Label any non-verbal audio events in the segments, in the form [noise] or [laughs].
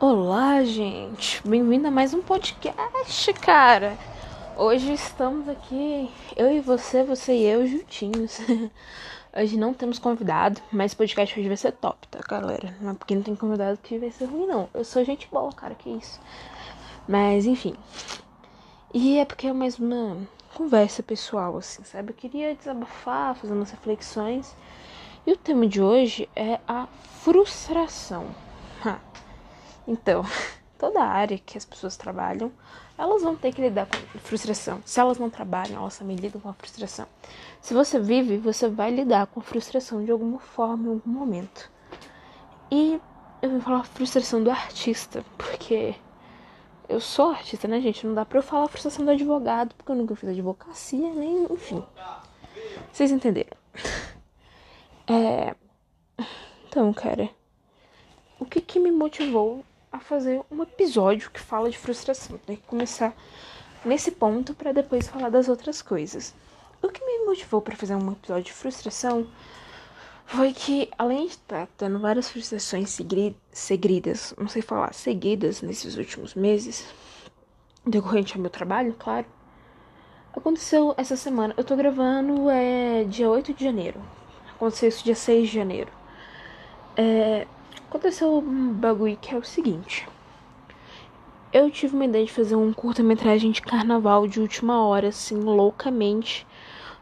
Olá, gente. Bem-vindo a mais um podcast, cara. Hoje estamos aqui, eu e você, você e eu juntinhos. [laughs] Hoje não temos convidado, mas o podcast hoje vai ser top, tá, galera? Não é porque não tem convidado que vai ser ruim, não. Eu sou gente boa, cara, que isso. Mas, enfim. E é porque é mais uma conversa pessoal, assim, sabe? Eu queria desabafar, fazer umas reflexões. E o tema de hoje é a frustração. Então, [laughs] toda área que as pessoas trabalham, elas vão ter que lidar com frustração. Se elas não trabalham, elas também lidam com a frustração. Se você vive, você vai lidar com a frustração de alguma forma, em algum momento. E eu vou falar frustração do artista, porque eu sou artista, né, gente? Não dá pra eu falar frustração do advogado, porque eu nunca fiz advocacia, nem, enfim. Vocês entenderam? [laughs] É. Então, cara, o que que me motivou a fazer um episódio que fala de frustração. Tem que começar nesse ponto para depois falar das outras coisas. O que me motivou para fazer um episódio de frustração foi que, além de estar tá tendo várias frustrações seguidas, não sei falar, seguidas nesses últimos meses, decorrente ao meu trabalho, claro, aconteceu essa semana. Eu tô gravando é dia 8 de janeiro. Aconteceu isso dia 6 de janeiro. É, Aconteceu um bagulho que é o seguinte. Eu tive uma ideia de fazer um curta-metragem de carnaval de última hora, assim, loucamente.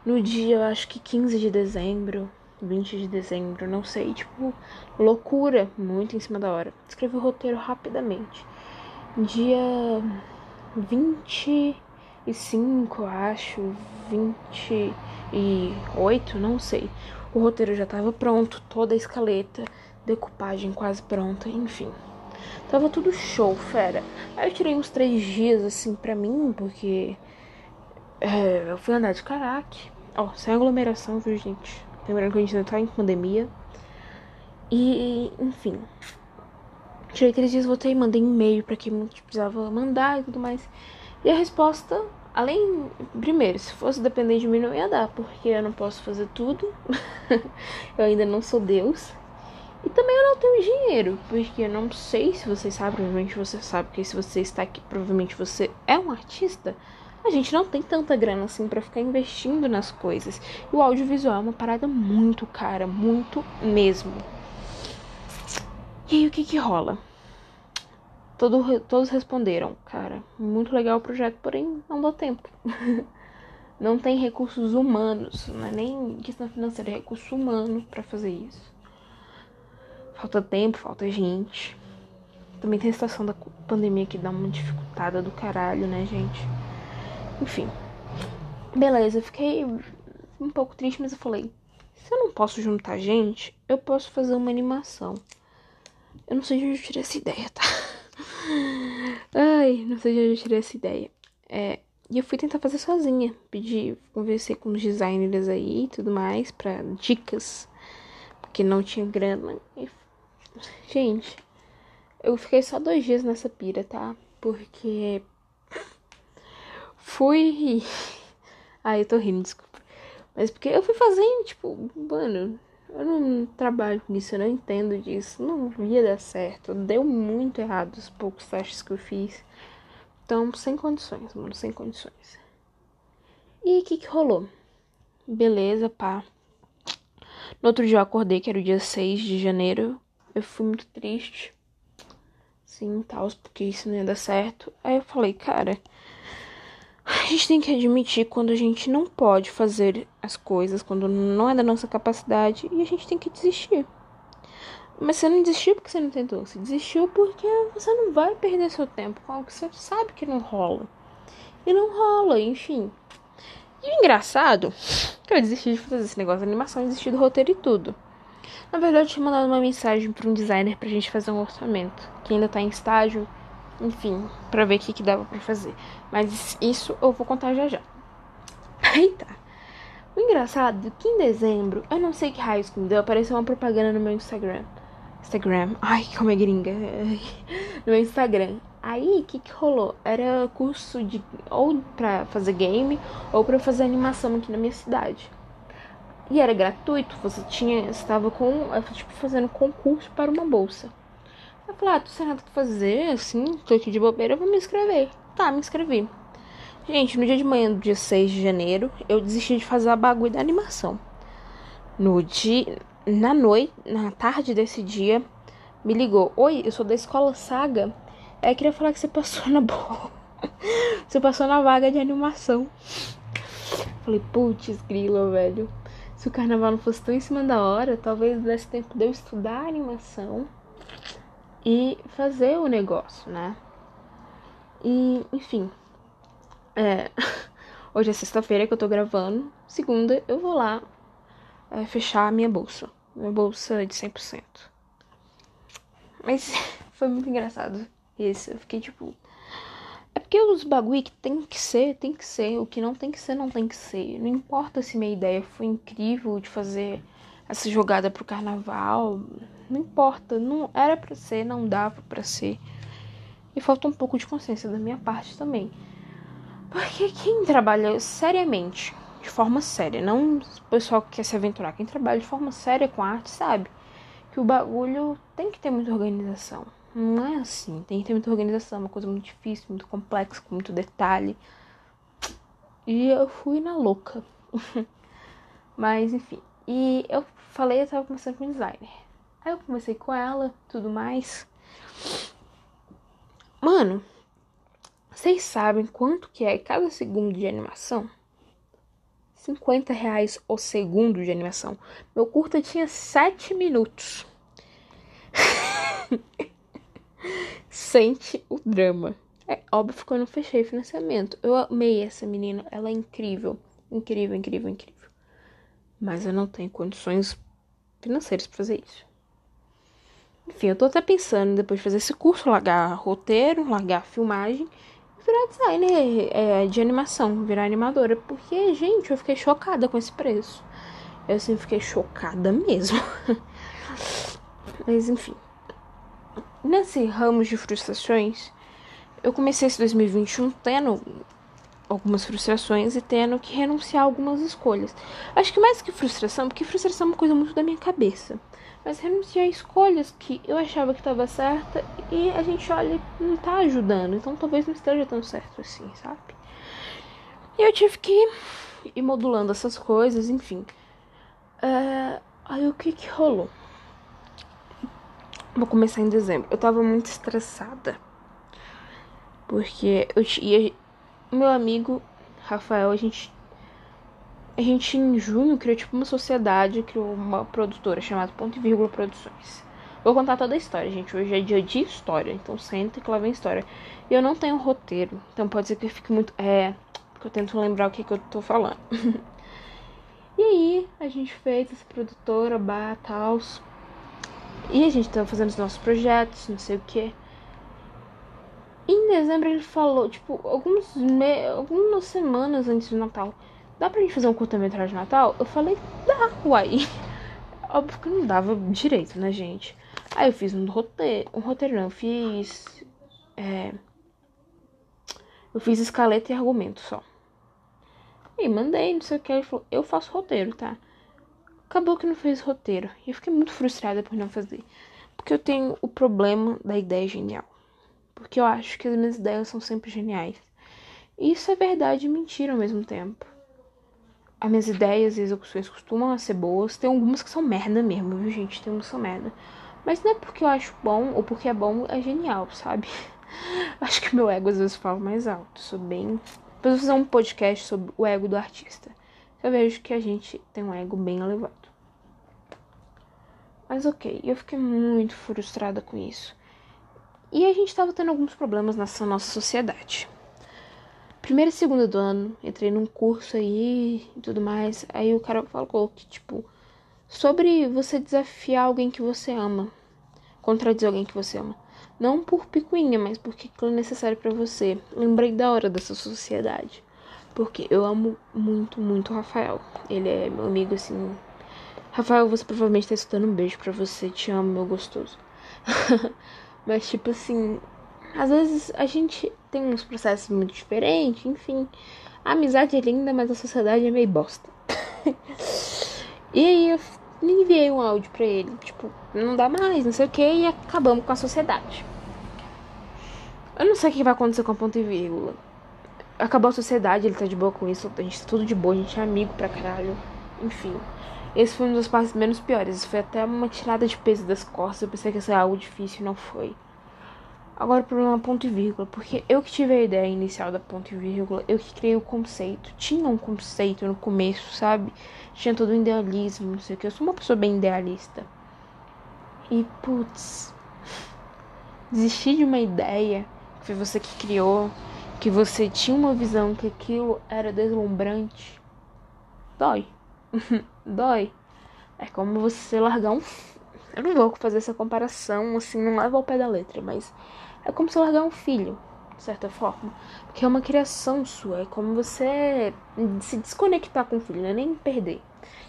No dia, acho que 15 de dezembro, 20 de dezembro, não sei. Tipo, loucura, muito em cima da hora. Escrevi o roteiro rapidamente. Dia 25, acho, 28, não sei. O roteiro já tava pronto, toda a escaleta decupagem quase pronta, enfim. Tava tudo show, fera. Aí eu tirei uns três dias assim pra mim, porque é, eu fui andar de caraque. Ó, sem aglomeração, viu, gente? Lembrando que a gente ainda tá em pandemia. E, enfim. Tirei três dias, voltei, mandei e-mail pra quem precisava mandar e tudo mais. E a resposta, além. Primeiro, se fosse depender de mim, não ia dar, porque eu não posso fazer tudo. [laughs] eu ainda não sou Deus. E também eu não tenho dinheiro, porque eu não sei se vocês sabem, provavelmente você sabe que se você está aqui, provavelmente você é um artista. A gente não tem tanta grana assim para ficar investindo nas coisas. E o audiovisual é uma parada muito cara, muito mesmo. E aí o que que rola? Todo, todos responderam, cara, muito legal o projeto, porém não dá tempo. [laughs] não tem recursos humanos, não é nem questão financeira, é recurso humano para fazer isso. Falta tempo, falta gente. Também tem a situação da pandemia que dá uma dificultada do caralho, né, gente? Enfim. Beleza, eu fiquei um pouco triste, mas eu falei: se eu não posso juntar gente, eu posso fazer uma animação. Eu não sei de onde eu tirei essa ideia, tá? [laughs] Ai, não sei de onde eu tirei essa ideia. É, e eu fui tentar fazer sozinha. Pedi, conversei com os designers aí e tudo mais, pra dicas. Porque não tinha grana. E Gente, eu fiquei só dois dias nessa pira, tá? Porque fui. [laughs] Ai, eu tô rindo, desculpa. Mas porque eu fui fazendo, tipo, mano, eu não trabalho com isso, eu não entendo disso. Não ia dar certo. Deu muito errado os poucos testes que eu fiz. Então, sem condições, mano, sem condições. E o que que rolou? Beleza, pá. No outro dia eu acordei, que era o dia 6 de janeiro eu fui muito triste. Sim, tal, porque isso não ia dar certo. Aí eu falei, cara, a gente tem que admitir quando a gente não pode fazer as coisas, quando não é da nossa capacidade, e a gente tem que desistir. Mas você não desistiu porque você não tentou. Você desistiu porque você não vai perder seu tempo com algo que você sabe que não rola. E não rola, enfim. E o engraçado, que eu desisti de fazer esse negócio de animação, desisti do roteiro e tudo. Na verdade, eu tinha mandado uma mensagem para um designer pra gente fazer um orçamento, que ainda tá em estágio, enfim, para ver o que, que dava para fazer. Mas isso eu vou contar já já. [laughs] Aí tá. O engraçado é que em dezembro, eu não sei que raio que me deu, apareceu uma propaganda no meu Instagram. Instagram. Ai, como é gringa. [laughs] No meu Instagram. Aí, o que que rolou? Era curso de ou pra fazer game ou pra fazer animação aqui na minha cidade. E era gratuito, você tinha estava com tipo fazendo concurso para uma bolsa. Eu falei, ah, tô sem nada que fazer, assim, tô aqui de bobeira, eu vou me inscrever. Tá, me inscrevi. Gente, no dia de manhã do dia 6 de janeiro, eu desisti de fazer a bagulho da animação. No dia, na noite, na tarde desse dia, me ligou. Oi, eu sou da escola Saga. É, queria falar que você passou na boa. [laughs] você passou na vaga de animação. Falei, putz, grila, velho. Se o carnaval não fosse tão em cima da hora, talvez desse tempo de eu estudar a animação e fazer o negócio, né? E, enfim. É, [laughs] hoje é sexta-feira que eu tô gravando. Segunda, eu vou lá é, fechar a minha bolsa. Minha bolsa de 100%. Mas [laughs] foi muito engraçado isso. Eu fiquei tipo. Porque os bagulho que tem que ser, tem que ser. O que não tem que ser, não tem que ser. Não importa se minha ideia foi incrível de fazer essa jogada pro carnaval. Não importa. Não era pra ser, não dava pra ser. E falta um pouco de consciência da minha parte também. Porque quem trabalha seriamente de forma séria. Não o pessoal que quer se aventurar. Quem trabalha de forma séria com arte sabe que o bagulho tem que ter muita organização. Não é assim. Tem que ter muita organização. Uma coisa muito difícil, muito complexa, com muito detalhe. E eu fui na louca. [laughs] Mas, enfim. E eu falei, eu tava começando com designer. Aí eu comecei com ela, tudo mais. Mano, vocês sabem quanto que é cada segundo de animação? 50 reais o segundo de animação. Meu curta tinha 7 minutos. [laughs] Sente o drama. É óbvio que eu não fechei financiamento. Eu amei essa menina. Ela é incrível. Incrível, incrível, incrível. Mas eu não tenho condições financeiras para fazer isso. Enfim, eu tô até pensando depois de fazer esse curso, largar roteiro, largar filmagem virar designer é, de animação, virar animadora. Porque, gente, eu fiquei chocada com esse preço. Eu assim fiquei chocada mesmo. [laughs] Mas enfim. Nesse ramo de frustrações, eu comecei esse 2021 tendo algumas frustrações e tendo que renunciar a algumas escolhas. Acho que mais que frustração, porque frustração é uma coisa muito da minha cabeça mas renunciar a escolhas que eu achava que estava certa e a gente olha e não tá ajudando, então talvez não esteja tão certo assim, sabe? E eu tive que ir modulando essas coisas, enfim. Uh, aí o que que rolou? Vou começar em dezembro. Eu tava muito estressada. Porque eu tinha. Meu amigo Rafael, a gente a gente, em junho, criou tipo uma sociedade, criou uma produtora chamada Ponto e Vírgula Produções. Vou contar toda a história, gente. Hoje é dia de história, então senta que lá vem história. E eu não tenho roteiro, então pode ser que eu fique muito. É, porque eu tento lembrar o que, que eu tô falando. [laughs] e aí, a gente fez essa produtora, bar, tal. E a gente tava fazendo os nossos projetos, não sei o que. Em dezembro ele falou, tipo, alguns me... algumas semanas antes do Natal dá pra gente fazer um curta-metragem de Natal? Eu falei, dá, uai. [laughs] Óbvio que não dava direito, né, gente? Aí eu fiz um roteiro, um roteiro não, eu fiz. É, eu fiz escaleta e argumento só. E mandei, não sei o que. Ele falou, eu faço roteiro, tá? Acabou que não fez roteiro. E eu fiquei muito frustrada por não fazer. Porque eu tenho o problema da ideia genial. Porque eu acho que as minhas ideias são sempre geniais. E isso é verdade e mentira ao mesmo tempo as minhas ideias e execuções costumam ser boas. Tem algumas que são merda mesmo, viu, gente? Tem umas que são merda. Mas não é porque eu acho bom ou porque é bom, é genial, sabe? [laughs] acho que meu ego às vezes fala mais alto. Sou bem. Depois vou fazer um podcast sobre o ego do artista. Eu vejo que a gente tem um ego bem elevado. Mas ok, eu fiquei muito frustrada com isso. E a gente tava tendo alguns problemas nessa nossa sociedade primeira e segunda do ano, entrei num curso aí e tudo mais. Aí o cara falou que, tipo, sobre você desafiar alguém que você ama, contradizer alguém que você ama. Não por picuinha, mas porque aquilo é necessário para você. Lembrei da hora dessa sociedade. Porque eu amo muito, muito o Rafael. Ele é meu amigo, assim. Rafael, você provavelmente tá escutando um beijo pra você. Te amo, meu gostoso. [laughs] mas, tipo assim, às vezes a gente tem uns processos muito diferentes, enfim. A amizade é linda, mas a sociedade é meio bosta. [laughs] e aí eu enviei um áudio pra ele, tipo, não dá mais, não sei o que, e acabamos com a sociedade. Eu não sei o que vai acontecer com a ponto e vírgula. Acabou a sociedade, ele tá de boa com isso, a gente tá tudo de boa, a gente é amigo pra caralho. Enfim. Esse foi um dos passos menos piores. Foi até uma tirada de peso das costas. Eu pensei que ia ser algo difícil, não foi. Agora o problema é ponto e vírgula, porque eu que tive a ideia inicial da ponto e vírgula, eu que criei o conceito. Tinha um conceito no começo, sabe? Tinha todo o idealismo, não sei o que. Eu sou uma pessoa bem idealista. E, putz, desistir de uma ideia que foi você que criou, que você tinha uma visão que aquilo era deslumbrante, dói. [laughs] dói. É como você largar um. Eu não vou fazer essa comparação, assim, não leva ao pé da letra, mas é como você largar um filho, de certa forma. Porque é uma criação sua. É como você se desconectar com o filho, não é nem perder.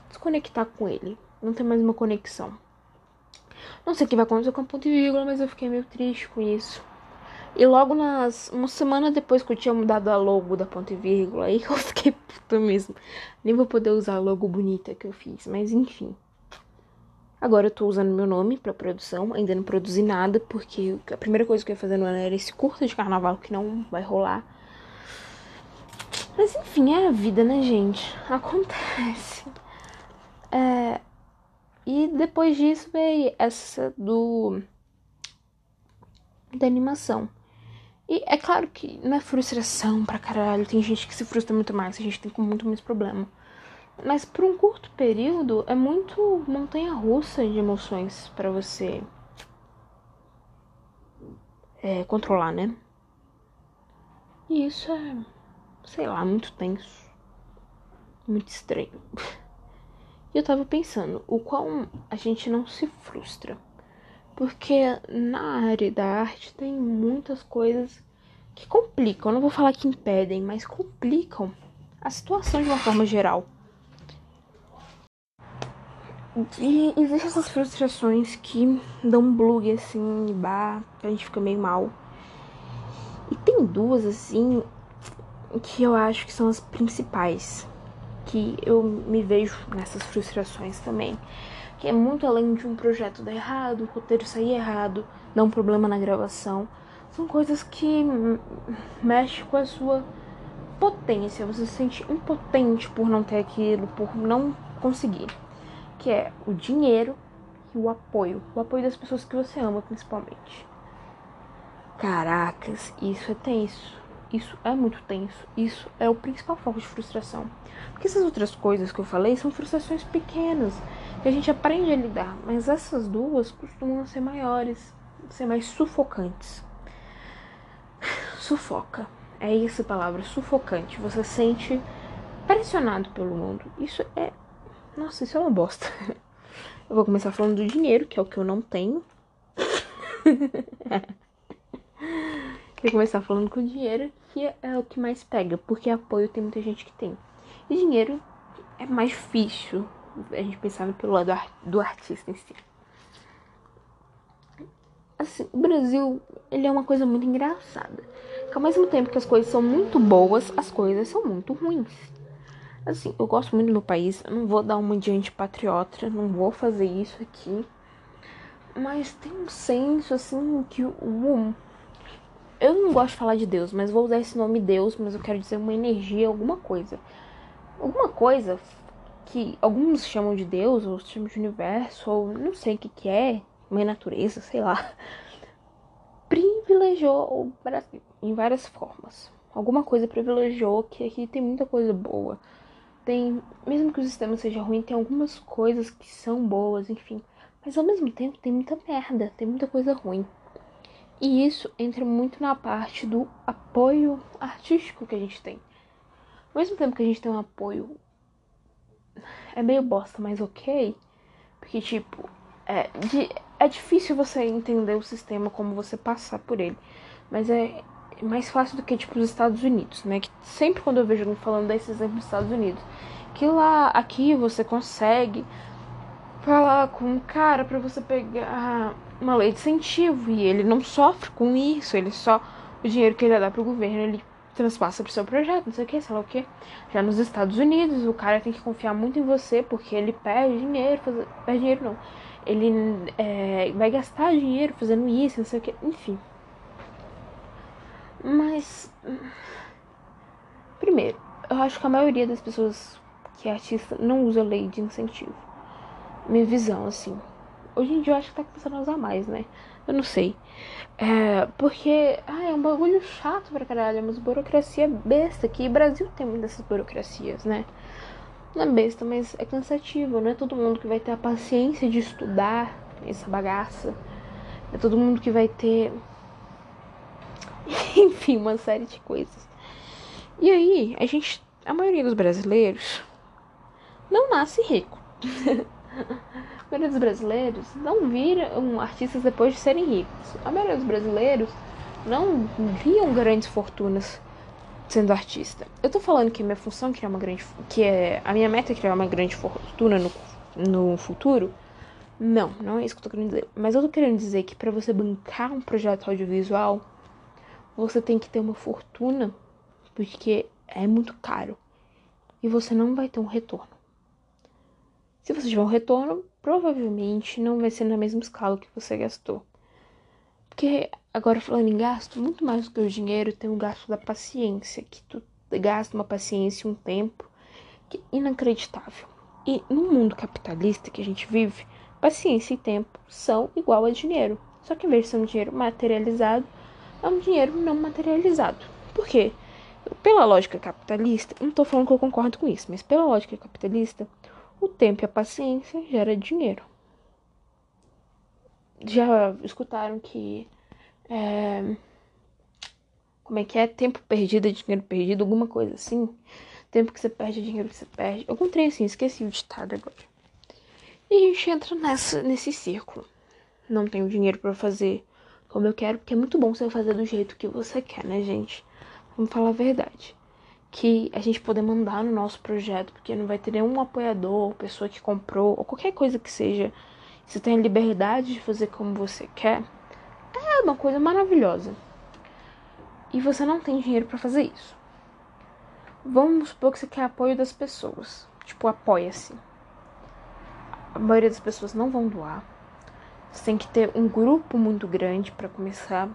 Desconectar com ele. Não tem mais uma conexão. Não sei o que vai acontecer com a ponto e vírgula, mas eu fiquei meio triste com isso. E logo nas. Uma semana depois que eu tinha mudado a logo da ponto e vírgula, aí eu [laughs] fiquei puta mesmo. Nem vou poder usar a logo bonita que eu fiz, mas enfim. Agora eu tô usando meu nome pra produção, ainda não produzi nada, porque a primeira coisa que eu ia fazer no ano era esse curso de carnaval que não vai rolar. Mas enfim, é a vida, né, gente? [laughs] Acontece. É... E depois disso veio essa do. da animação. E é claro que não é frustração pra caralho, tem gente que se frustra muito mais, a gente tem com muito mais problema. Mas por um curto período é muito montanha russa de emoções para você é, controlar, né? E isso é, sei lá, muito tenso. Muito estranho. [laughs] E eu tava pensando, o qual a gente não se frustra. Porque na área da arte tem muitas coisas que complicam. Eu não vou falar que impedem, mas complicam a situação de uma forma geral. E existem essas frustrações que dão um bug assim, bar, a gente fica meio mal. E tem duas assim que eu acho que são as principais. Que eu me vejo nessas frustrações também que é muito além de um projeto dar errado, o roteiro sair errado, dar um problema na gravação. São coisas que mexem com a sua potência. Você se sente impotente por não ter aquilo, por não conseguir. Que é o dinheiro e o apoio. O apoio das pessoas que você ama, principalmente. Caracas, isso é tenso. Isso é muito tenso. Isso é o principal foco de frustração. Porque essas outras coisas que eu falei são frustrações pequenas que a gente aprende a lidar, mas essas duas costumam ser maiores, ser mais sufocantes. Sufoca. É essa palavra, sufocante. Você se pressionado pelo mundo. Isso é. Nossa, isso é uma bosta. Eu vou começar falando do dinheiro, que é o que eu não tenho. [laughs] Vou começar falando com o dinheiro, que é o que mais pega, porque apoio tem muita gente que tem. E dinheiro é mais difícil a gente pensava pelo lado do artista em si. Assim, o Brasil, ele é uma coisa muito engraçada. Que ao mesmo tempo que as coisas são muito boas, as coisas são muito ruins. Assim, eu gosto muito do meu país, eu não vou dar uma de antipatriota, não vou fazer isso aqui. Mas tem um senso, assim, que o. Eu não gosto de falar de Deus, mas vou usar esse nome Deus, mas eu quero dizer uma energia, alguma coisa. Alguma coisa que alguns chamam de Deus, ou chamam de universo, ou não sei o que, que é, mãe natureza, sei lá, [laughs] privilegiou o Brasil em várias formas. Alguma coisa privilegiou que aqui tem muita coisa boa. Tem, mesmo que o sistema seja ruim, tem algumas coisas que são boas, enfim. Mas ao mesmo tempo tem muita merda, tem muita coisa ruim. E isso entra muito na parte do apoio artístico que a gente tem. Ao mesmo tempo que a gente tem um apoio é meio bosta, mas ok. Porque, tipo, é, de, é difícil você entender o sistema como você passar por ele. Mas é mais fácil do que, tipo, os Estados Unidos, né? Que sempre quando eu vejo alguém falando desse exemplo dos Estados Unidos, que lá, aqui você consegue falar com um cara para você pegar uma lei de incentivo e ele não sofre com isso, ele só o dinheiro que ele dá pro governo, ele transpassa pro seu projeto, não sei o que, sei lá o que. Já nos Estados Unidos, o cara tem que confiar muito em você porque ele perde dinheiro, faz... perde dinheiro não. Ele é, vai gastar dinheiro fazendo isso, não sei o que, enfim. Mas. Primeiro, eu acho que a maioria das pessoas que é artista não usa lei de incentivo. Minha visão, assim. Hoje em dia eu acho que tá começando a usar mais, né? Eu não sei. É, porque, ah, é um bagulho chato pra caralho, é mas burocracia besta, que Brasil tem muitas burocracias, né? Não é besta, mas é cansativo, não é todo mundo que vai ter a paciência de estudar essa bagaça. É todo mundo que vai ter. [laughs] Enfim, uma série de coisas. E aí, a gente. A maioria dos brasileiros não nasce rico. [laughs] A maioria dos brasileiros não viram artistas depois de serem ricos. A maioria dos brasileiros não viam grandes fortunas sendo artista. Eu tô falando que minha função é criar uma grande. que é. A minha meta é criar uma grande fortuna no, no futuro. Não, não é isso que eu tô querendo dizer. Mas eu tô querendo dizer que para você bancar um projeto audiovisual, você tem que ter uma fortuna, porque é muito caro. E você não vai ter um retorno. Se você tiver um retorno, provavelmente não vai ser na mesma escala que você gastou. Porque, agora falando em gasto, muito mais do que o dinheiro, tem o gasto da paciência, que tu gasta uma paciência e um tempo que é inacreditável. E no mundo capitalista que a gente vive, paciência e tempo são igual a dinheiro. Só que em vez de ser um dinheiro materializado, é um dinheiro não materializado. Por quê? Pela lógica capitalista, não estou falando que eu concordo com isso, mas pela lógica capitalista, o tempo e a paciência gera dinheiro. Já escutaram que. É, como é que é? Tempo perdido é dinheiro perdido, alguma coisa assim. Tempo que você perde é dinheiro que você perde. Algum trem assim, esqueci o ditado agora. E a gente entra nessa, nesse círculo. Não tenho dinheiro para fazer como eu quero, porque é muito bom você fazer do jeito que você quer, né, gente? Vamos falar a verdade que a gente poder mandar no nosso projeto, porque não vai ter nenhum apoiador, pessoa que comprou, ou qualquer coisa que seja. Você tem a liberdade de fazer como você quer. É uma coisa maravilhosa. E você não tem dinheiro para fazer isso. Vamos supor que você quer apoio das pessoas. Tipo, apoia-se. A maioria das pessoas não vão doar. Você tem que ter um grupo muito grande para começar.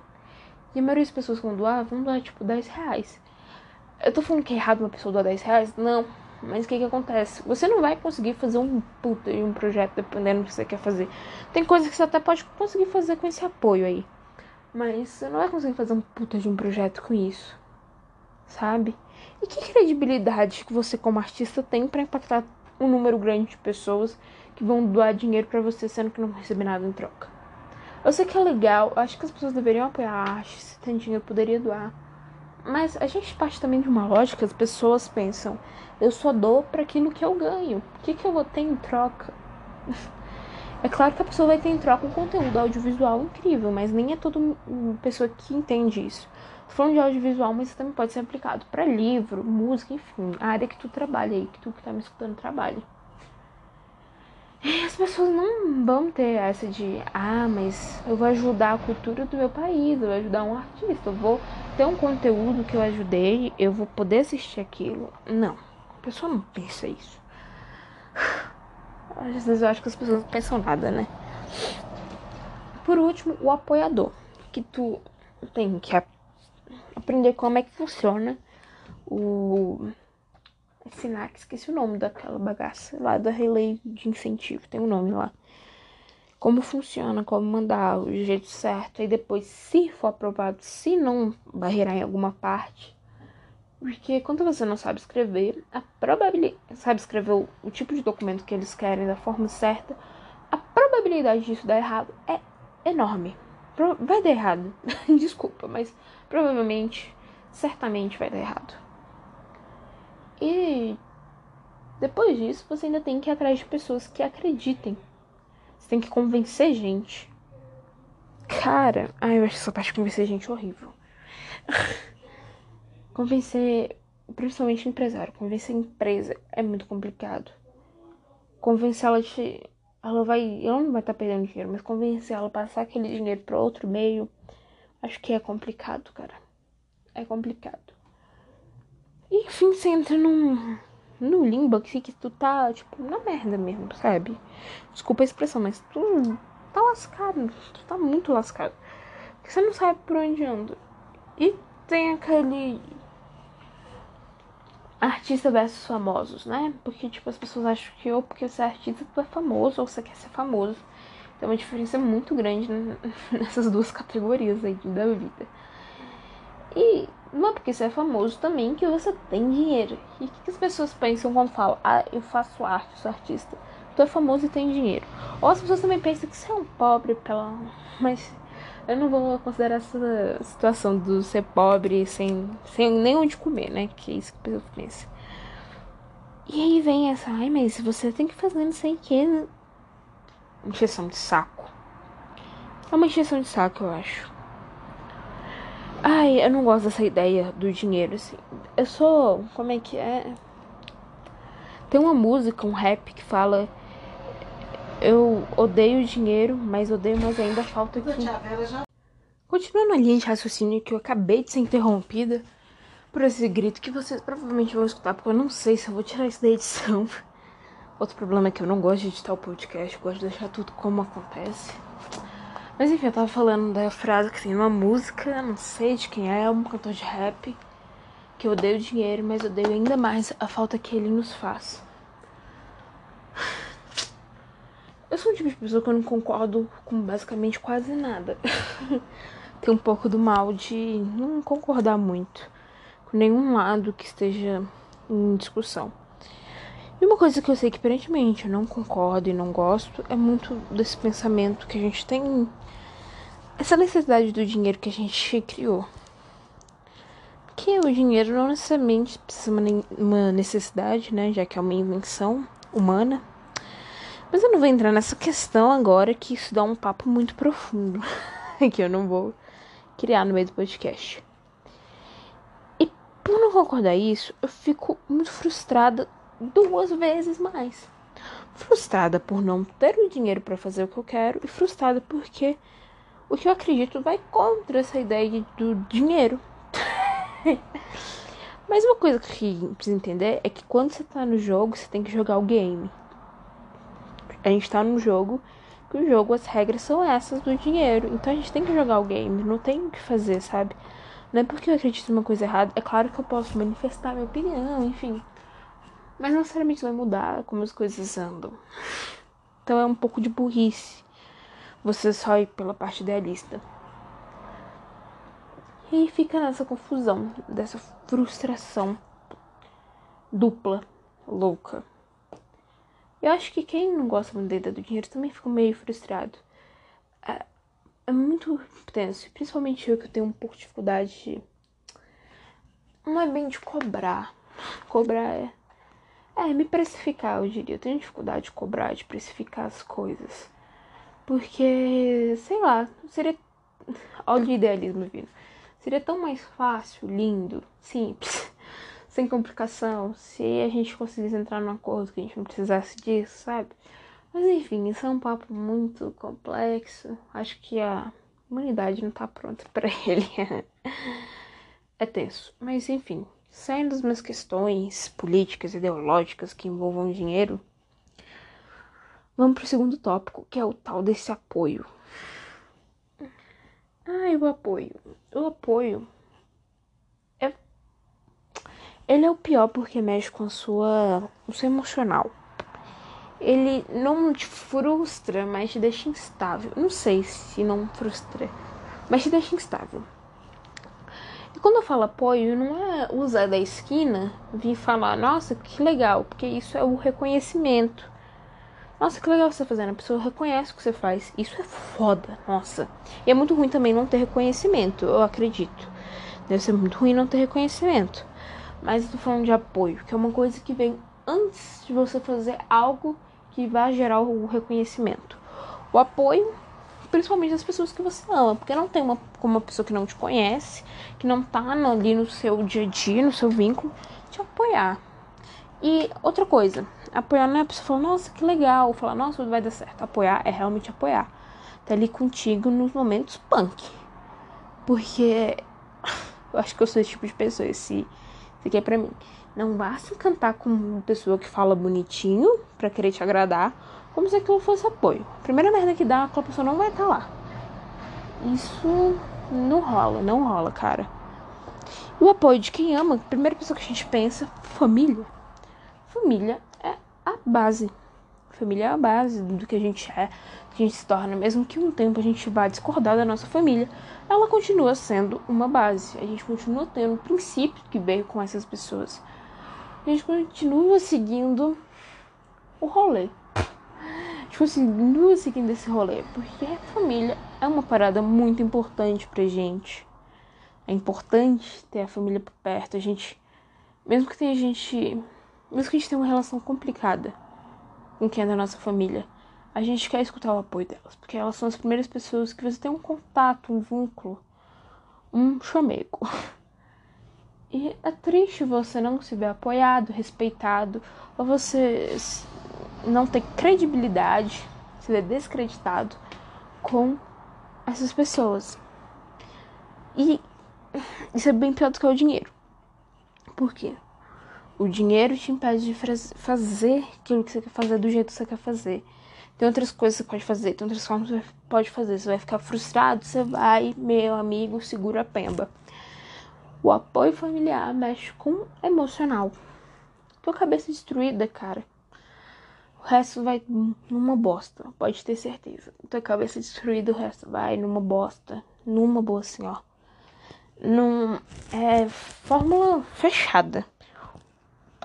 E a maioria das pessoas que vão doar vão doar tipo 10 reais. Eu tô falando que é errado uma pessoa doar 10 reais? Não. Mas o que que acontece? Você não vai conseguir fazer um puta de um projeto dependendo do que você quer fazer. Tem coisas que você até pode conseguir fazer com esse apoio aí. Mas você não vai conseguir fazer um puta de um projeto com isso. Sabe? E que credibilidade que você como artista tem para impactar um número grande de pessoas que vão doar dinheiro para você sendo que não recebe nada em troca? Eu sei que é legal, acho que as pessoas deveriam apoiar a arte, se tem dinheiro poderia doar. Mas a gente parte também de uma lógica, as pessoas pensam, eu só dou para aquilo que eu ganho. O que, que eu vou ter em troca? [laughs] É claro que a pessoa vai ter em troca um conteúdo audiovisual incrível, mas nem é toda pessoa que entende isso. Tô falando de audiovisual, mas isso também pode ser aplicado para livro, música, enfim, a área que tu trabalha aí, que tu que tá me escutando trabalha. E as pessoas não vão ter essa de, ah, mas eu vou ajudar a cultura do meu país, eu vou ajudar um artista, eu vou ter um conteúdo que eu ajudei, eu vou poder assistir aquilo. Não, a pessoa não pensa isso. [sighs] Às vezes eu acho que as pessoas não pensam nada, né? Por último, o apoiador, que tu tem que aprender como é que funciona o Sinac, esqueci o nome daquela bagaça lá da relay de incentivo, tem um nome lá. Como funciona, como mandar o jeito certo, aí depois, se for aprovado, se não barreirar em alguma parte. Porque quando você não sabe escrever, a probabilidade. Sabe escrever o, o tipo de documento que eles querem da forma certa, a probabilidade disso dar errado é enorme. Vai dar errado. [laughs] Desculpa, mas provavelmente, certamente vai dar errado. E depois disso, você ainda tem que ir atrás de pessoas que acreditem. Você tem que convencer gente. Cara, ai, eu acho essa parte de convencer gente horrível. [laughs] convencer, principalmente empresário, convencer empresa é muito complicado. Convencer ela de. Ela vai. Ela não vai estar tá perdendo dinheiro, mas convencer ela a passar aquele dinheiro para outro meio, acho que é complicado, cara. É complicado. E, enfim, você entra num. no limbo aqui que tu tá, tipo, na merda mesmo, sabe? Desculpa a expressão, mas tu tá lascado. Tu tá muito lascado. Porque você não sabe por onde anda. E tem aquele. Artista versus famosos, né? Porque, tipo, as pessoas acham que ou porque você é artista, tu é famoso, ou você quer ser famoso. Tem uma diferença muito grande [laughs] nessas duas categorias aí da vida. E não é porque você é famoso também que você tem dinheiro. E o que, as pessoas pensam quando falam, ah, eu faço arte, sou artista. Tu é famoso e tem dinheiro. Ou as pessoas também pensam que você é um pobre pela. Mas eu não vou considerar essa situação do ser pobre sem, sem nem onde comer, né? Que é isso que as pessoas pensam. E aí vem essa, ai, mas você tem que fazer não sei o que. Injeção de saco. É uma injeção de saco, eu acho. Ai, eu não gosto dessa ideia do dinheiro, assim. Eu sou. Como é que é? Tem uma música, um rap que fala. Eu odeio dinheiro, mas odeio mais ainda a falta aqui. Continuando a linha de raciocínio que eu acabei de ser interrompida por esse grito que vocês provavelmente vão escutar, porque eu não sei se eu vou tirar isso da edição. [laughs] Outro problema é que eu não gosto de editar o podcast, eu gosto de deixar tudo como acontece. Mas enfim, eu tava falando da frase que tem uma música, não sei de quem é, um cantor de rap, que eu odeio dinheiro, mas odeio ainda mais a falta que ele nos faz. Eu sou um tipo de pessoa que eu não concordo com basicamente quase nada. [laughs] tem um pouco do mal de não concordar muito com nenhum lado que esteja em discussão. E uma coisa que eu sei que aparentemente eu não concordo e não gosto é muito desse pensamento que a gente tem. Essa necessidade do dinheiro que a gente criou. Que o dinheiro não necessariamente precisa ser uma necessidade, né? Já que é uma invenção humana. Mas eu não vou entrar nessa questão agora, que isso dá um papo muito profundo. [laughs] que eu não vou criar no meio do podcast. E por não concordar isso, eu fico muito frustrada duas vezes mais. Frustrada por não ter o dinheiro para fazer o que eu quero e frustrada porque o que eu acredito vai contra essa ideia do dinheiro. [laughs] Mas uma coisa que precisa entender é que quando você tá no jogo, você tem que jogar o game. A gente tá no jogo, que o jogo, as regras são essas do dinheiro. Então a gente tem que jogar o game, não tem o que fazer, sabe? Não é porque eu acredito em uma coisa errada. É claro que eu posso manifestar minha opinião, enfim. Mas não necessariamente vai mudar como as coisas andam. Então é um pouco de burrice você só ir pela parte idealista. E fica nessa confusão, dessa frustração dupla, louca. Eu acho que quem não gosta muito da ideia do dinheiro também fica meio frustrado. É, é muito tenso, principalmente eu que tenho um pouco de dificuldade de. Não é bem de cobrar. Cobrar é é, me precificar, eu diria. Eu tenho dificuldade de cobrar, de precificar as coisas. Porque, sei lá, seria. Olha o idealismo vindo. Seria tão mais fácil, lindo, simples, [laughs] sem complicação, se a gente conseguisse entrar num acordo que a gente não precisasse disso, sabe? Mas enfim, isso é um papo muito complexo. Acho que a humanidade não tá pronta para [laughs] ele. é tenso. Mas enfim, Saindo das minhas questões políticas, ideológicas que envolvam dinheiro, vamos para o segundo tópico, que é o tal desse apoio. Ah, o apoio. O apoio é. Ele é o pior porque mexe com a sua. o seu emocional. Ele não te frustra, mas te deixa instável. Não sei se não frustra, mas te deixa instável. Quando eu falo apoio, não é Zé da esquina vir falar, nossa, que legal, porque isso é o reconhecimento. Nossa, que legal você tá fazendo. A pessoa reconhece o que você faz. Isso é foda, nossa. E é muito ruim também não ter reconhecimento, eu acredito. Deve ser muito ruim não ter reconhecimento. Mas eu tô falando de apoio, que é uma coisa que vem antes de você fazer algo que vai gerar o reconhecimento. O apoio principalmente das pessoas que você ama, porque não tem uma como uma pessoa que não te conhece, que não tá ali no seu dia a dia, no seu vínculo, te apoiar. E outra coisa, apoiar não é a pessoa falar, nossa, que legal, falar, nossa, vai dar certo. Apoiar é realmente apoiar. Tá ali contigo nos momentos punk. Porque [laughs] eu acho que eu sou esse tipo de pessoa, esse Isso aqui é pra mim. Não basta cantar com uma pessoa que fala bonitinho pra querer te agradar, como se aquilo fosse apoio. A primeira merda que dá, aquela pessoa não vai estar tá lá. Isso não rola, não rola, cara. O apoio de quem ama, a primeira pessoa que a gente pensa, família. Família é a base. Família é a base do que a gente é, que a gente se torna, mesmo que um tempo a gente vá discordar da nossa família, ela continua sendo uma base. A gente continua tendo um princípio que veio com essas pessoas. A gente continua seguindo o rolê. A gente continua seguindo esse rolê, porque a família é uma parada muito importante pra gente. É importante ter a família por perto. A gente, mesmo que tenha gente, mesmo que a gente tenha uma relação complicada com quem é da nossa família, a gente quer escutar o apoio delas, porque elas são as primeiras pessoas que você tem um contato, um vínculo, um chamego. E é triste você não se ver apoiado, respeitado, ou você não ter credibilidade, se ver descreditado com essas pessoas. E isso é bem pior do que o dinheiro. Por quê? O dinheiro te impede de fazer aquilo que você quer fazer do jeito que você quer fazer. Tem outras coisas que você pode fazer, tem outras formas que você pode fazer. Você vai ficar frustrado, você vai, meu amigo, segura a pemba. O apoio familiar mexe com emocional. Tua cabeça destruída, cara. O resto vai numa bosta, pode ter certeza. Tua cabeça destruída, o resto vai numa bosta. Numa boa, assim, ó não é fórmula fechada.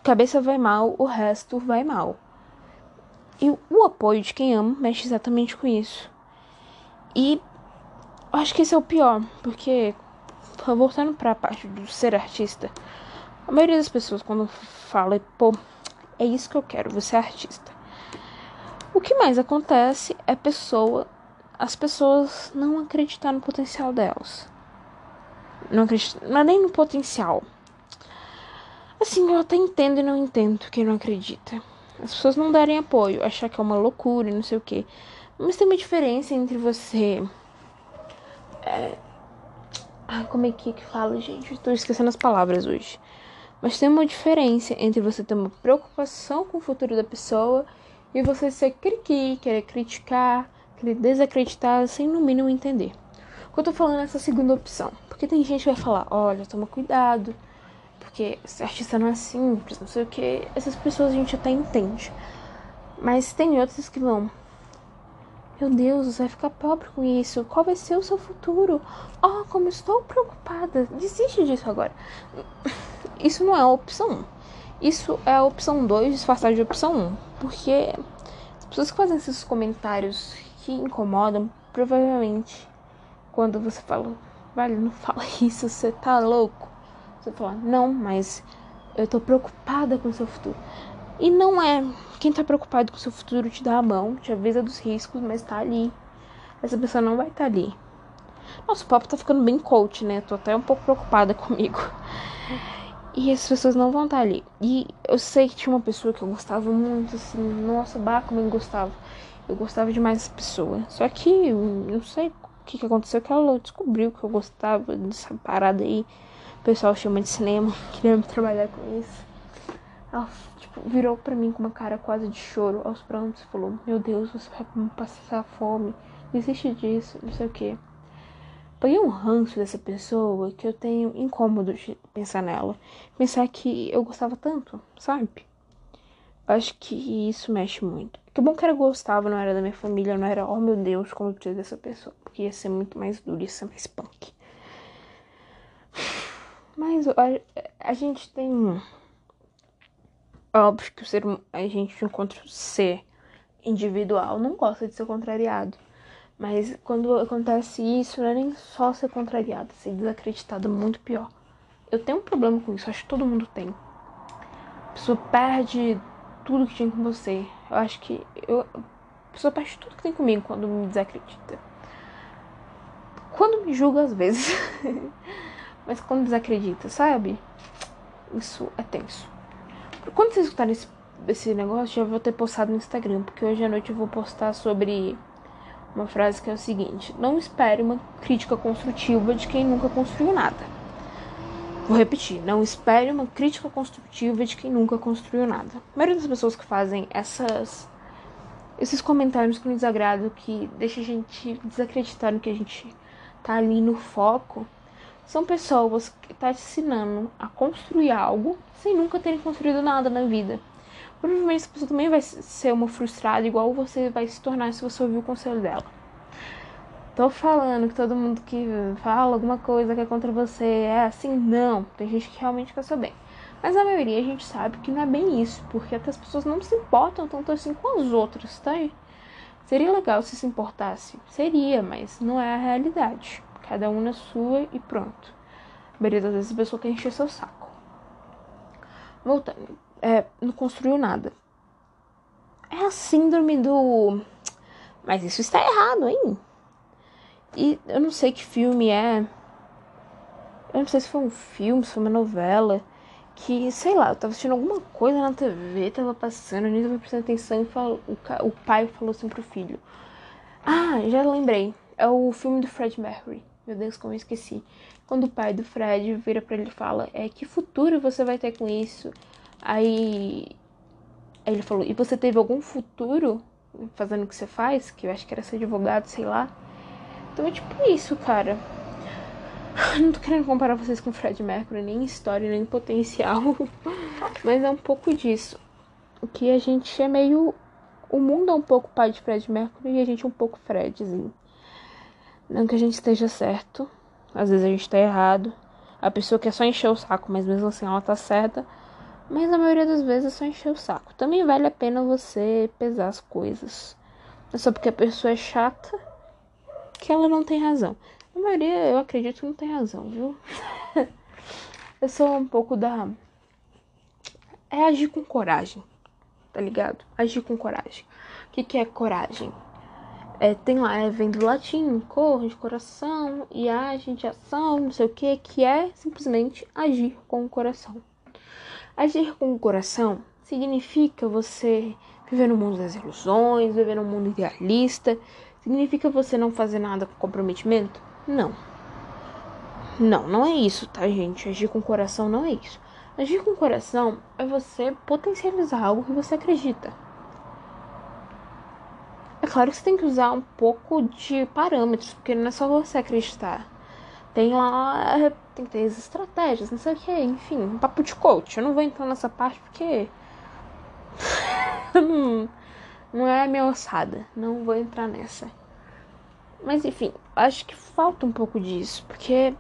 Cabeça vai mal, o resto vai mal. E o apoio de quem ama mexe exatamente com isso. E acho que esse é o pior, porque voltando para a parte do ser artista, a maioria das pessoas quando fala, pô, é isso que eu quero, você é artista. O que mais acontece é pessoa, as pessoas não acreditar no potencial delas não acredito, mas nem no potencial. Assim, eu até entendo e não entendo quem não acredita. As pessoas não darem apoio, achar que é uma loucura e não sei o que. Mas tem uma diferença entre você. É... Ah, como é que, que fala, gente? Estou esquecendo as palavras hoje. Mas tem uma diferença entre você ter uma preocupação com o futuro da pessoa e você ser criqui, querer criticar, querer desacreditar sem no mínimo entender. Eu tô falando é essa segunda opção. Porque tem gente que vai falar, olha, toma cuidado, porque esse artista não é simples, não sei o que. Essas pessoas a gente até entende. Mas tem outras que vão. Meu Deus, você vai ficar pobre com isso. Qual vai ser o seu futuro? Oh, como estou preocupada. Desiste disso agora. Isso não é opção 1. Isso é a opção 2 disfarçar de opção 1. Porque as pessoas que fazem esses comentários que incomodam, provavelmente, quando você fala, velho, não fala [laughs] isso, você tá louco. Você fala, não, mas eu tô preocupada com o seu futuro. E não é. Quem tá preocupado com o seu futuro te dá a mão, te avisa dos riscos, mas tá ali. Essa pessoa não vai estar tá ali. Nossa, o papo tá ficando bem coach, né? Tô até um pouco preocupada [laughs] comigo. E essas pessoas não vão estar ali. E eu sei que tinha uma pessoa que eu gostava muito, assim, nossa, bah, como eu gostava. Eu gostava demais dessa pessoa. Só que, não sei que, que aconteceu que ela descobriu que eu gostava dessa parada aí. O pessoal chama de cinema, [laughs] queria trabalhar com isso. Ela, tipo, virou pra mim com uma cara quase de choro aos prantos e falou: Meu Deus, você vai me passar fome. Desiste disso, não sei o que. Peguei um ranço dessa pessoa que eu tenho incômodo de pensar nela. Pensar que eu gostava tanto, sabe? Acho que isso mexe muito. Que bom que era gostava, não era da minha família, não era, oh meu Deus, como eu preciso dessa pessoa. Porque ia ser muito mais duro, ia ser mais punk. Mas a, a gente tem. Óbvio que o ser, a gente, encontra o ser individual, não gosta de ser contrariado. Mas quando acontece isso, não é nem só ser contrariado, ser desacreditado muito pior. Eu tenho um problema com isso, acho que todo mundo tem. A pessoa perde tudo que tinha com você. Eu acho que eu, a pessoa perde tudo que tem comigo quando me desacredita. Quando me julga, às vezes. [laughs] Mas quando desacredita, sabe? Isso é tenso. Quando vocês escutarem esse, esse negócio, já vou ter postado no Instagram. Porque hoje à noite eu vou postar sobre uma frase que é o seguinte: Não espere uma crítica construtiva de quem nunca construiu nada. Vou repetir, não espere uma crítica construtiva de quem nunca construiu nada. A maioria das pessoas que fazem essas esses comentários que nos que deixa a gente desacreditar no que a gente tá ali no foco, são pessoas que tá te ensinando a construir algo sem nunca terem construído nada na vida. Provavelmente essa pessoa também vai ser uma frustrada, igual você vai se tornar se você ouvir o conselho dela. Tô falando que todo mundo que fala alguma coisa que é contra você é assim, não. Tem gente que realmente quer saber. Mas a maioria a gente sabe que não é bem isso, porque até as pessoas não se importam tanto assim com as outras, tá? Seria legal se se importasse, seria, mas não é a realidade. Cada um na sua e pronto. A maioria das vezes a pessoa quer encher seu saco. Voltando, é, não construiu nada. É a síndrome do. Mas isso está errado, hein? E eu não sei que filme é. Eu não sei se foi um filme, se foi uma novela que, sei lá, eu tava assistindo alguma coisa na TV, tava passando, eu nem tava prestando atenção e falou, o, o pai falou assim pro filho. Ah, já lembrei. É o filme do Fred Mercury. Meu Deus, como eu esqueci. Quando o pai do Fred vira para ele e fala, é, que futuro você vai ter com isso? Aí, aí ele falou, e você teve algum futuro fazendo o que você faz? Que eu acho que era ser advogado, sei lá. Então é tipo isso, cara. [laughs] Não tô querendo comparar vocês com Fred Mercury, nem história, nem potencial. [laughs] Mas é um pouco disso. O que a gente é meio. O mundo é um pouco pai de Fred Mercury e a gente é um pouco Fredzinho. Não que a gente esteja certo. Às vezes a gente tá errado. A pessoa quer só encher o saco, mas mesmo assim ela tá certa. Mas a maioria das vezes é só encher o saco. Também vale a pena você pesar as coisas. É só porque a pessoa é chata que ela não tem razão. A maioria, eu acredito não tem razão, viu? [laughs] eu sou um pouco da. É agir com coragem, tá ligado? Agir com coragem. O que, que é coragem? É, tem lá, é, vem do latim, cor, de coração, e age de ação, não sei o que, que é simplesmente agir com o coração. Agir com o coração significa você viver no mundo das ilusões, viver no mundo idealista, significa você não fazer nada com comprometimento? Não. Não, não é isso, tá, gente? Agir com o coração não é isso. Agir com o coração é você potencializar algo que você acredita. É claro que você tem que usar um pouco de parâmetros, porque não é só você acreditar. Tem lá, tem que ter as estratégias, não sei o que, enfim, um papo de coach. Eu não vou entrar nessa parte porque. [laughs] não é a minha ossada. Não vou entrar nessa. Mas enfim, acho que falta um pouco disso, porque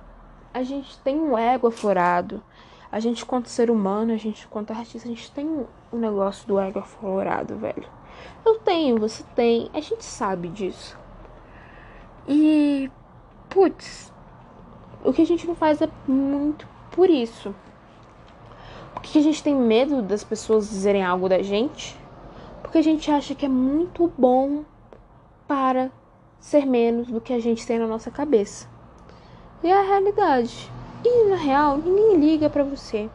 a gente tem um ego aflorado. A gente, quanto ser humano, a gente, quanto artista, a gente tem um negócio do ego aflorado, velho. Eu tenho, você tem, a gente sabe disso. E, putz, o que a gente não faz é muito por isso. Porque a gente tem medo das pessoas dizerem algo da gente. Porque a gente acha que é muito bom para ser menos do que a gente tem na nossa cabeça. E é a realidade. E na real, ninguém liga para você.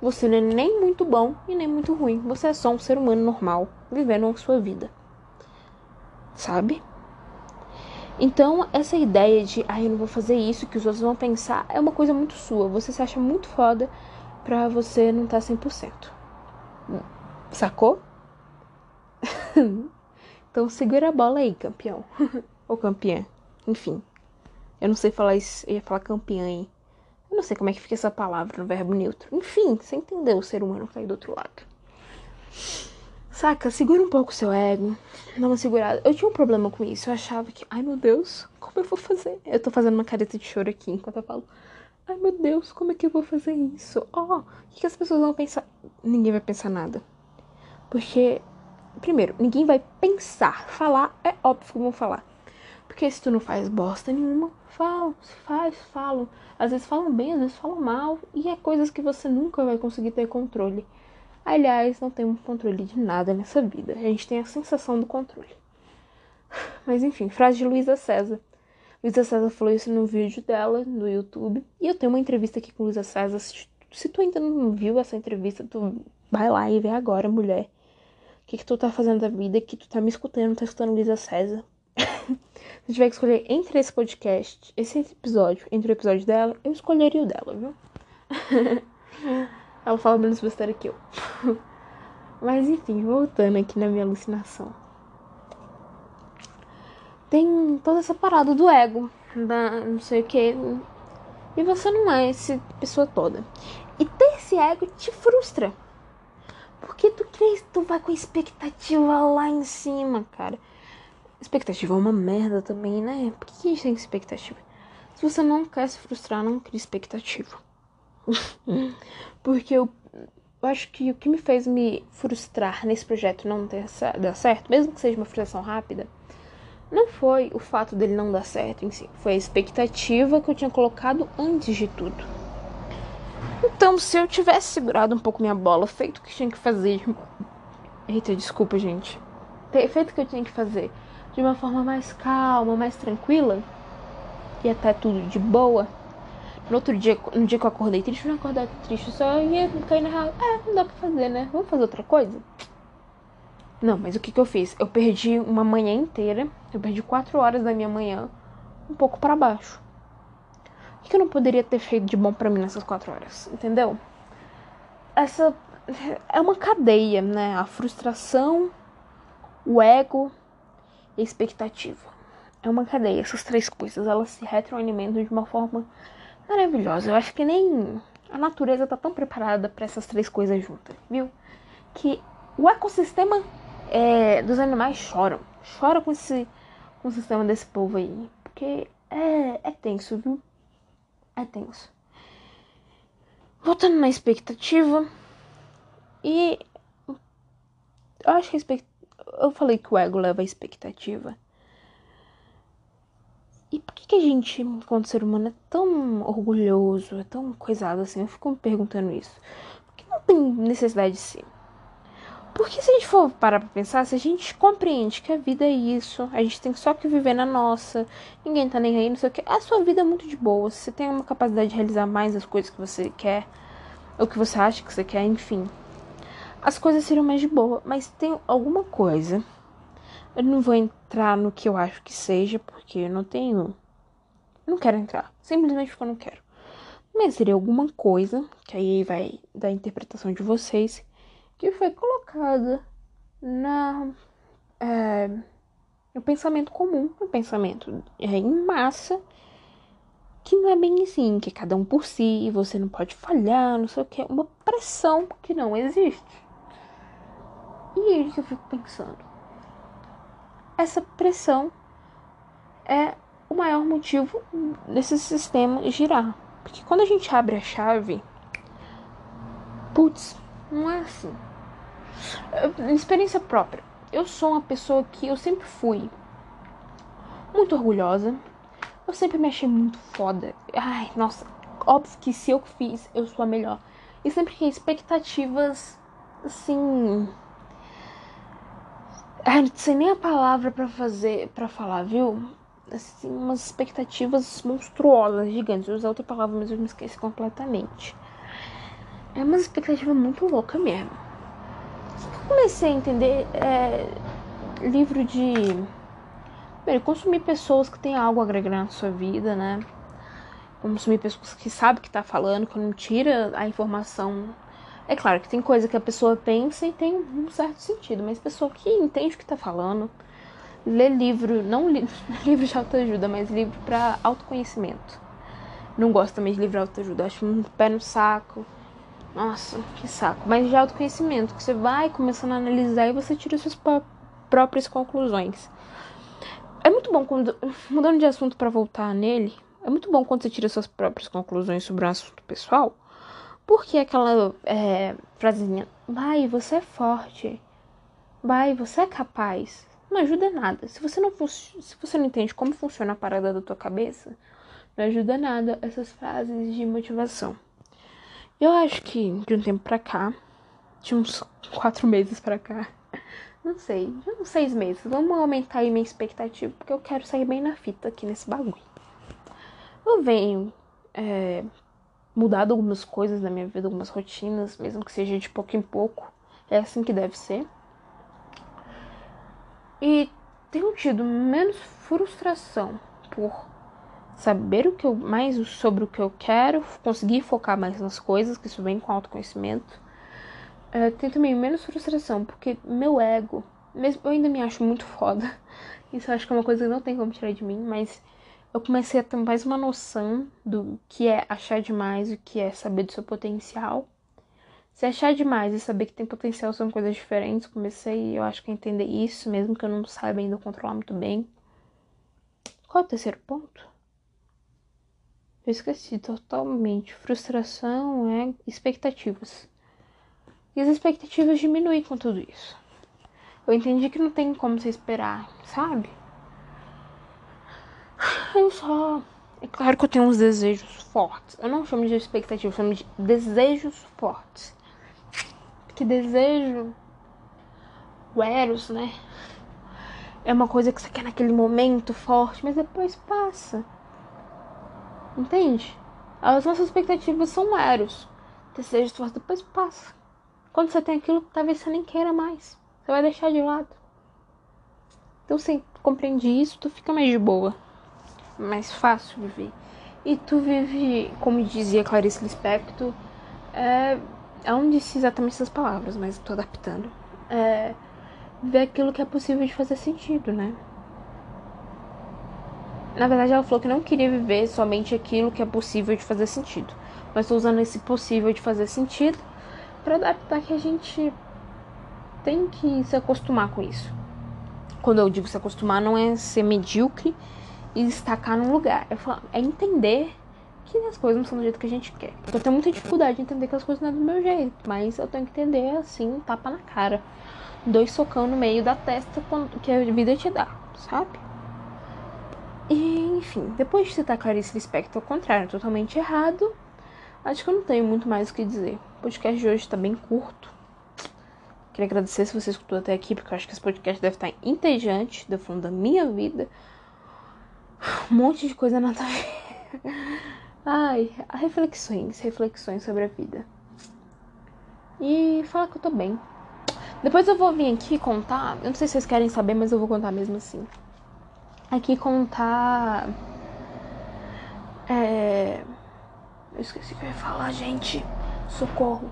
Você não é nem muito bom e nem muito ruim. Você é só um ser humano normal, vivendo a sua vida. Sabe? Então, essa ideia de, ah, eu não vou fazer isso, que os outros vão pensar, é uma coisa muito sua. Você se acha muito foda pra você não estar tá 100%. Sacou? [laughs] então, segura a bola aí, campeão. [laughs] Ou campeã. Enfim. Eu não sei falar isso. Eu ia falar campeã, hein? Eu não sei como é que fica essa palavra no verbo neutro. Enfim, você entendeu o ser humano que tá aí do outro lado. Saca? Segura um pouco o seu ego. Dá uma segurada. Eu tinha um problema com isso. Eu achava que, ai meu Deus, como eu vou fazer? Eu tô fazendo uma careta de choro aqui enquanto eu falo. Ai meu Deus, como é que eu vou fazer isso? Ó, oh, o que, que as pessoas vão pensar? Ninguém vai pensar nada. Porque, primeiro, ninguém vai pensar. Falar é óbvio que vão falar. Porque se tu não faz bosta nenhuma, falam, se faz, falam. Às vezes falam bem, às vezes falam mal. E é coisas que você nunca vai conseguir ter controle. Aliás, não temos controle de nada nessa vida. A gente tem a sensação do controle. [laughs] Mas enfim, frase de Luísa César. Luísa César falou isso no vídeo dela no YouTube. E eu tenho uma entrevista aqui com Luísa César. Se tu ainda não viu essa entrevista, tu vai lá e vê agora, mulher. O que, que tu tá fazendo da vida? Que tu tá me escutando, tá escutando Luísa César. [laughs] Se tiver que escolher entre esse podcast, esse episódio, entre o episódio dela, eu escolheria o dela, viu? [laughs] ela fala menos besteira que eu. [laughs] Mas enfim, voltando aqui na minha alucinação. Tem toda essa parada do ego, da não sei o que. E você não é essa pessoa toda. E ter esse ego te frustra. Porque tu crês, tu vai com expectativa lá em cima, cara. Expectativa é uma merda também, né? Por que a gente tem expectativa? Se você não quer se frustrar, não crie expectativa. [laughs] Porque eu, eu, acho que o que me fez me frustrar nesse projeto não ter dar certo, mesmo que seja uma frustração rápida, não foi o fato dele não dar certo em si, foi a expectativa que eu tinha colocado antes de tudo. Então, se eu tivesse segurado um pouco minha bola, feito o que tinha que fazer. Eita, desculpa, gente. Feito o que eu tinha que fazer de uma forma mais calma, mais tranquila, e até tudo de boa. No outro dia, no dia que eu acordei triste, eu não acordar triste, só ia cair na real. É, não dá pra fazer, né? Vamos fazer outra coisa? Não, mas o que que eu fiz? Eu perdi uma manhã inteira, eu perdi quatro horas da minha manhã, um pouco para baixo. O que eu não poderia ter feito de bom para mim nessas quatro horas? Entendeu? Essa é uma cadeia, né? A frustração, o ego e a expectativa. É uma cadeia. Essas três coisas, elas se retroalimentam de uma forma maravilhosa. Eu acho que nem a natureza tá tão preparada para essas três coisas juntas, viu? Que o ecossistema é, dos animais choram. Chora com esse com o sistema desse povo aí. Porque é, é tenso, viu? É tenso. Voltando na expectativa. E. Eu acho que a expectativa. Eu falei que o ego leva a expectativa. E por que, que a gente, enquanto ser humano, é tão orgulhoso, é tão coisado assim? Eu fico me perguntando isso. Porque não tem necessidade de ser. Porque se a gente for parar pra pensar, se a gente compreende que a vida é isso, a gente tem só que viver na nossa, ninguém tá nem aí, não sei o que, a sua vida é muito de boa. Você tem uma capacidade de realizar mais as coisas que você quer, ou que você acha que você quer, enfim. As coisas seriam mais de boa, mas tem alguma coisa. Eu não vou entrar no que eu acho que seja, porque eu não tenho. Não quero entrar. Simplesmente porque eu não quero. Mas seria alguma coisa, que aí vai da interpretação de vocês que foi colocada na é, no pensamento comum, no pensamento é, em massa, que não é bem assim, que é cada um por si, você não pode falhar, não sei o que, uma pressão que não existe. E é isso que eu fico pensando. Essa pressão é o maior motivo desse sistema girar. Porque quando a gente abre a chave, putz, não é assim. Experiência própria. Eu sou uma pessoa que eu sempre fui muito orgulhosa. Eu sempre me achei muito foda. Ai, nossa, óbvio que se eu fiz, eu sou a melhor. E sempre que expectativas assim. Ai, não sei nem a palavra para fazer, para falar, viu? Assim, umas expectativas monstruosas, gigantes. Eu usei outra palavra, mas eu me esqueci completamente. É uma expectativa muito louca mesmo. Eu comecei a entender é, livro de. Consumir pessoas que têm algo a agregar na sua vida, né? Consumir pessoas que sabem o que tá falando, que não tira a informação. É claro que tem coisa que a pessoa pensa e tem um certo sentido, mas pessoa que entende o que tá falando. Ler livro, não li, [laughs] livro de autoajuda, mas livro para autoconhecimento. Não gosto também de livro de autoajuda, acho um pé no saco nossa, que saco. Mas de autoconhecimento, que você vai começando a analisar e você tira suas próprias conclusões. É muito bom quando. [laughs] Mudando de assunto para voltar nele, é muito bom quando você tira suas próprias conclusões sobre um assunto pessoal. Porque aquela é, frasinha, vai, você é forte. Vai, você é capaz. Não ajuda nada. Se você não, se você não entende como funciona a parada da tua cabeça, não ajuda nada essas frases de motivação. Eu acho que de um tempo pra cá, de uns quatro meses pra cá, [laughs] não sei, de uns seis meses, vamos aumentar aí minha expectativa, porque eu quero sair bem na fita aqui nesse bagulho. Eu venho é, mudado algumas coisas na minha vida, algumas rotinas, mesmo que seja de pouco em pouco. É assim que deve ser. E tenho tido menos frustração por saber o que eu mais sobre o que eu quero, conseguir focar mais nas coisas, que isso vem com autoconhecimento. É, tem também menos frustração, porque meu ego, mesmo eu ainda me acho muito foda. [laughs] Isso eu acho que é uma coisa que não tem como tirar de mim, mas eu comecei a ter mais uma noção do que é achar demais, o que é saber do seu potencial. Se achar demais e saber que tem potencial são coisas diferentes, comecei, eu acho que a entender isso, mesmo que eu não saiba ainda controlar muito bem. Qual é o terceiro ponto? Eu esqueci totalmente. Frustração é expectativas. E as expectativas diminuem com tudo isso. Eu entendi que não tem como você esperar, sabe? Eu só. É claro que eu tenho uns desejos fortes. Eu não chamo de expectativas, eu chamo de desejos fortes que desejo, o Eros, né? É uma coisa que você quer naquele momento forte, mas depois passa. Entende? As nossas expectativas são Eros. Desejos fortes, depois passa. Quando você tem aquilo, talvez você nem queira mais. Você vai deixar de lado. Então, você compreende isso, tu fica mais de boa. Mais fácil viver. E tu vive, como dizia Clarice Lispector, é, ela não disse exatamente essas palavras, mas estou adaptando. É ver aquilo que é possível de fazer sentido, né? Na verdade, ela falou que não queria viver somente aquilo que é possível de fazer sentido. Mas estou usando esse possível de fazer sentido para adaptar que a gente tem que se acostumar com isso. Quando eu digo se acostumar, não é ser medíocre e destacar num lugar. É, falar, é entender que as coisas não são do jeito que a gente quer. Eu tenho muita dificuldade de entender que as coisas não é do meu jeito, mas eu tenho que entender assim, tapa na cara. Dois socão no meio da testa que a vida te dá, sabe? E, enfim, depois de citar Clarice Lispector ao contrário, totalmente errado, acho que eu não tenho muito mais o que dizer. O podcast de hoje tá bem curto. Queria agradecer se você escutou até aqui, porque eu acho que esse podcast deve estar entediante, do fundo da minha vida. Um monte de coisa nada a ver. Ai, reflexões, reflexões sobre a vida. E fala que eu tô bem. Depois eu vou vir aqui contar. Eu não sei se vocês querem saber, mas eu vou contar mesmo assim. Aqui contar. É. Eu esqueci o que eu ia falar, gente. Socorro.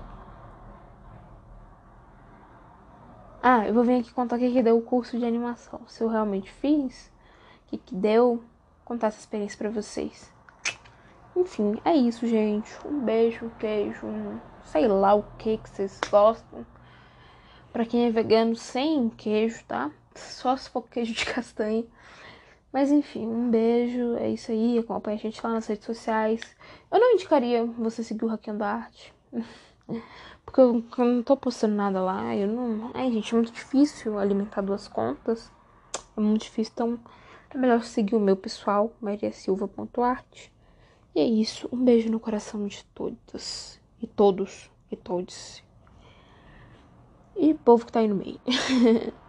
Ah, eu vou vir aqui contar o que, que deu o curso de animação. Se eu realmente fiz, o que, que deu. Contar essa experiência pra vocês. Enfim, é isso, gente. Um beijo, queijo, um sei lá o que que vocês gostam. Pra quem é vegano sem queijo, tá? Só se for queijo de [laughs] castanha. Mas enfim, um beijo. É isso aí. Acompanha a gente lá nas redes sociais. Eu não indicaria você seguir o Hackeando Arte. [laughs] Porque eu não tô postando nada lá. Eu não. Ai, gente, é muito difícil alimentar duas contas. É muito difícil. Então, é melhor seguir o meu pessoal, mariasilva.arte. E é isso. Um beijo no coração de todas. E todos. E todos. E povo que tá aí no meio. [laughs]